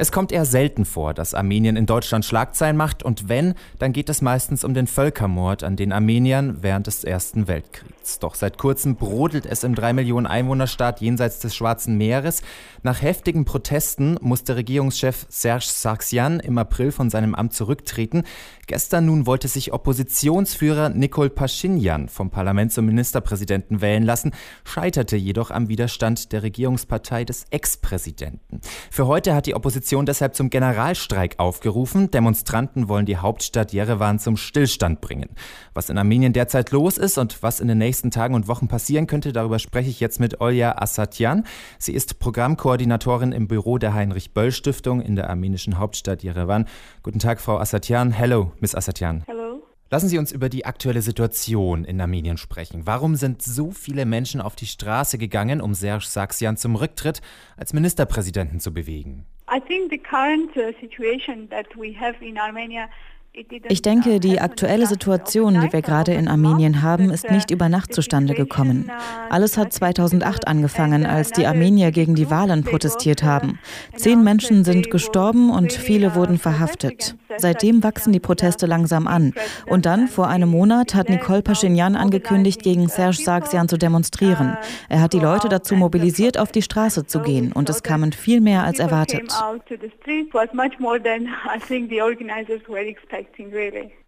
Es kommt eher selten vor, dass Armenien in Deutschland Schlagzeilen macht und wenn, dann geht es meistens um den Völkermord an den Armeniern während des Ersten Weltkriegs. Doch seit kurzem brodelt es im 3 Millionen Einwohnerstaat jenseits des Schwarzen Meeres. Nach heftigen Protesten musste Regierungschef Serge Sargsyan im April von seinem Amt zurücktreten. Gestern nun wollte sich Oppositionsführer Nikol Pashinyan vom Parlament zum Ministerpräsidenten wählen lassen, scheiterte jedoch am Widerstand der Regierungspartei des Ex-Präsidenten. Für heute hat die Opposition deshalb zum Generalstreik aufgerufen. Demonstranten wollen die Hauptstadt Jerewan zum Stillstand bringen. Was in Armenien derzeit los ist und was in den nächsten Tagen und Wochen passieren könnte, darüber spreche ich jetzt mit Olja Asatyan. Sie ist Programmkoordinatorin Koordinatorin im Büro der Heinrich-Böll-Stiftung in der armenischen Hauptstadt Yerevan. Guten Tag, Frau Asatian. Hello, Miss Asatian. Hello. Lassen Sie uns über die aktuelle Situation in Armenien sprechen. Warum sind so viele Menschen auf die Straße gegangen, um Serge Sargsyan zum Rücktritt als Ministerpräsidenten zu bewegen? I think the current uh, situation that we have in Armenia ich denke, die aktuelle Situation, die wir gerade in Armenien haben, ist nicht über Nacht zustande gekommen. Alles hat 2008 angefangen, als die Armenier gegen die Wahlen protestiert haben. Zehn Menschen sind gestorben und viele wurden verhaftet. Seitdem wachsen die Proteste langsam an. Und dann, vor einem Monat, hat Nicole Pashinyan angekündigt, gegen Serge Sargsyan zu demonstrieren. Er hat die Leute dazu mobilisiert, auf die Straße zu gehen. Und es kamen viel mehr als erwartet.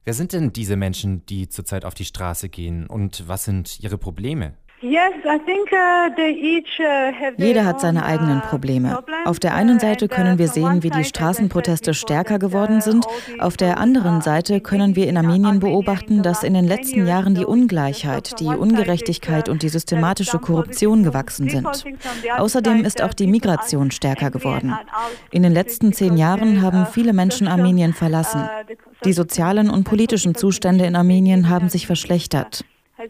Wer sind denn diese Menschen, die zurzeit auf die Straße gehen und was sind ihre Probleme? Uh, Jeder hat seine eigenen uh, Probleme. Auf der einen Seite können wir sehen, wie die Straßenproteste stärker geworden sind. Auf der anderen Seite können wir in Armenien beobachten, dass in den letzten Jahren die Ungleichheit, die Ungerechtigkeit und die systematische Korruption gewachsen sind. Außerdem ist auch die Migration stärker geworden. In den letzten zehn Jahren haben viele Menschen Armenien verlassen. Die sozialen und politischen Zustände in Armenien haben sich verschlechtert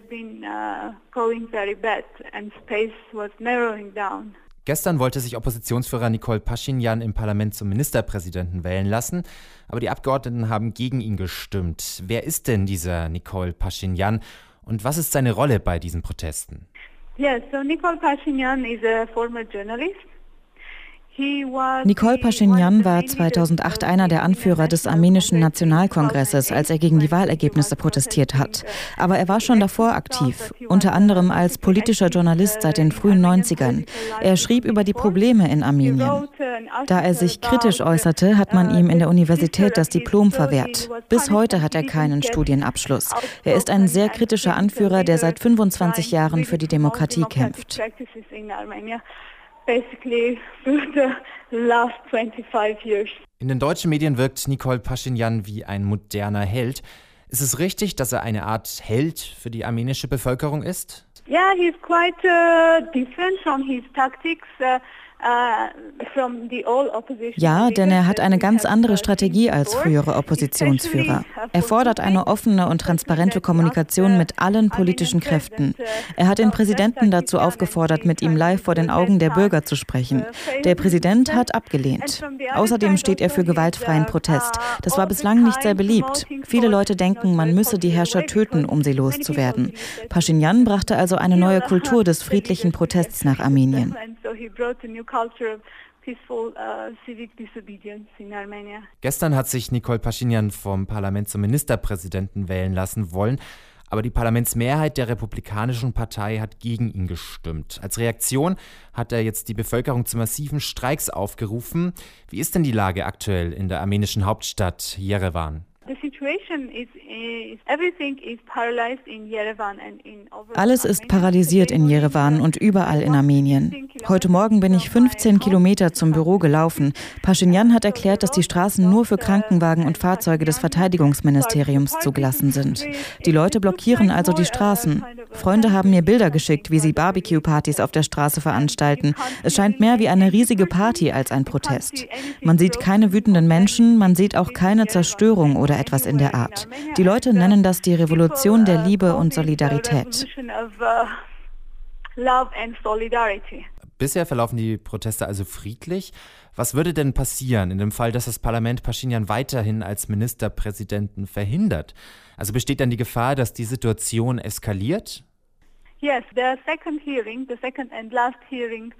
been uh, going very bad and space was narrowing down. Gestern wollte sich Oppositionsführer Nicole Pashinyan im Parlament zum Ministerpräsidenten wählen lassen, aber die Abgeordneten haben gegen ihn gestimmt. Wer ist denn dieser Nicole Pashinyan und was ist seine Rolle bei diesen Protesten? Yes, so Nicole Pashinyan is a former journalist Nicole Pashinyan war 2008 einer der Anführer des armenischen Nationalkongresses, als er gegen die Wahlergebnisse protestiert hat. Aber er war schon davor aktiv, unter anderem als politischer Journalist seit den frühen 90ern. Er schrieb über die Probleme in Armenien. Da er sich kritisch äußerte, hat man ihm in der Universität das Diplom verwehrt. Bis heute hat er keinen Studienabschluss. Er ist ein sehr kritischer Anführer, der seit 25 Jahren für die Demokratie kämpft basically through the last 25 years. In den deutschen Medien wirkt Nicole Pashinyan wie ein moderner Held. Ist es richtig, dass er eine Art Held für die armenische Bevölkerung ist? Yeah, he's quite uh, different from his tactics. Uh, ja, denn er hat eine ganz andere Strategie als frühere Oppositionsführer. Er fordert eine offene und transparente Kommunikation mit allen politischen Kräften. Er hat den Präsidenten dazu aufgefordert, mit ihm live vor den Augen der Bürger zu sprechen. Der Präsident hat abgelehnt. Außerdem steht er für gewaltfreien Protest. Das war bislang nicht sehr beliebt. Viele Leute denken, man müsse die Herrscher töten, um sie loszuwerden. Pashinyan brachte also eine neue Kultur des friedlichen Protests nach Armenien peaceful uh, civic disobedience in Armenia. Gestern hat sich Nicole Pashinyan vom Parlament zum Ministerpräsidenten wählen lassen wollen. Aber die Parlamentsmehrheit der Republikanischen Partei hat gegen ihn gestimmt. Als Reaktion hat er jetzt die Bevölkerung zu massiven Streiks aufgerufen. Wie ist denn die Lage aktuell in der armenischen Hauptstadt Jerewan? Alles ist paralysiert in Jerewan und überall in Armenien. Heute Morgen bin ich 15 Kilometer zum Büro gelaufen. Pashinyan hat erklärt, dass die Straßen nur für Krankenwagen und Fahrzeuge des Verteidigungsministeriums zugelassen sind. Die Leute blockieren also die Straßen. Freunde haben mir Bilder geschickt, wie sie Barbecue-Partys auf der Straße veranstalten. Es scheint mehr wie eine riesige Party als ein Protest. Man sieht keine wütenden Menschen, man sieht auch keine Zerstörung oder etwas in der Art. Die Leute nennen das die Revolution der Liebe und Solidarität. Bisher verlaufen die Proteste also friedlich. Was würde denn passieren in dem Fall, dass das Parlament Pashinyan weiterhin als Ministerpräsidenten verhindert? Also besteht dann die Gefahr, dass die Situation eskaliert? Yes, the second hearing, the second and last hearing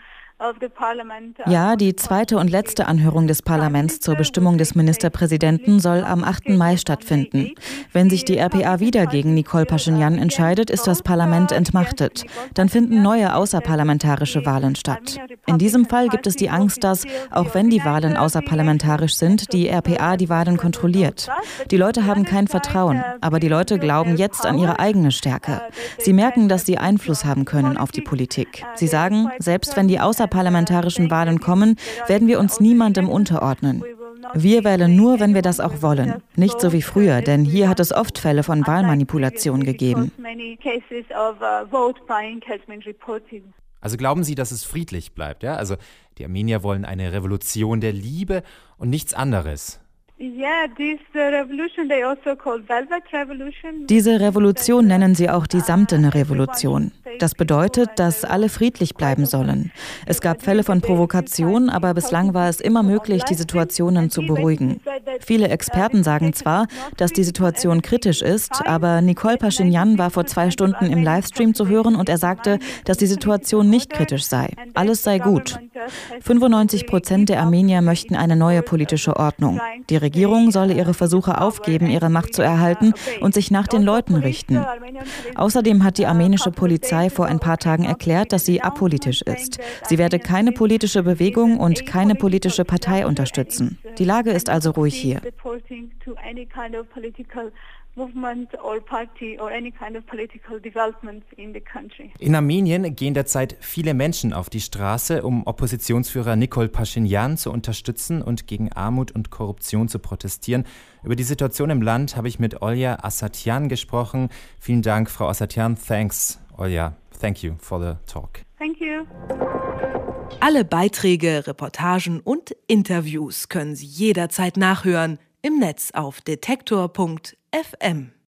ja, die zweite und letzte Anhörung des Parlaments zur Bestimmung des Ministerpräsidenten soll am 8. Mai stattfinden. Wenn sich die RPA wieder gegen Nicole Pashinyan entscheidet, ist das Parlament entmachtet. Dann finden neue außerparlamentarische Wahlen statt. In diesem Fall gibt es die Angst, dass, auch wenn die Wahlen außerparlamentarisch sind, die RPA die Wahlen kontrolliert. Die Leute haben kein Vertrauen, aber die Leute glauben jetzt an ihre eigene Stärke. Sie merken, dass sie Einfluss haben können auf die Politik. Sie sagen, selbst wenn die außer außerparlamentarischen Wahlen kommen, werden wir uns niemandem unterordnen. Wir wählen nur, wenn wir das auch wollen. Nicht so wie früher, denn hier hat es oft Fälle von Wahlmanipulation gegeben. Also glauben Sie, dass es friedlich bleibt? Ja? Also die Armenier wollen eine Revolution der Liebe und nichts anderes. Diese Revolution nennen sie auch die samtene Revolution. Das bedeutet, dass alle friedlich bleiben sollen. Es gab Fälle von Provokation, aber bislang war es immer möglich, die Situationen zu beruhigen. Viele Experten sagen zwar, dass die Situation kritisch ist, aber Nicole Pashinyan war vor zwei Stunden im Livestream zu hören und er sagte, dass die Situation nicht kritisch sei. Alles sei gut. 95 Prozent der Armenier möchten eine neue politische Ordnung. Die Regierung solle ihre Versuche aufgeben, ihre Macht zu erhalten und sich nach den Leuten richten. Außerdem hat die armenische Polizei vor ein paar Tagen erklärt, dass sie apolitisch ist. Sie werde keine politische Bewegung und keine politische Partei unterstützen. Die Lage ist also ruhig hier movement or party or any kind of political development in the country. In Armenien gehen derzeit viele Menschen auf die Straße, um Oppositionsführer Nikol Pashinyan zu unterstützen und gegen Armut und Korruption zu protestieren. Über die Situation im Land habe ich mit Olja Asatian gesprochen. Vielen Dank, Frau Asatian. Thanks, Olja. Thank you for the talk. Thank you. Alle Beiträge, Reportagen und Interviews können Sie jederzeit nachhören im Netz auf detektor.fm. FM.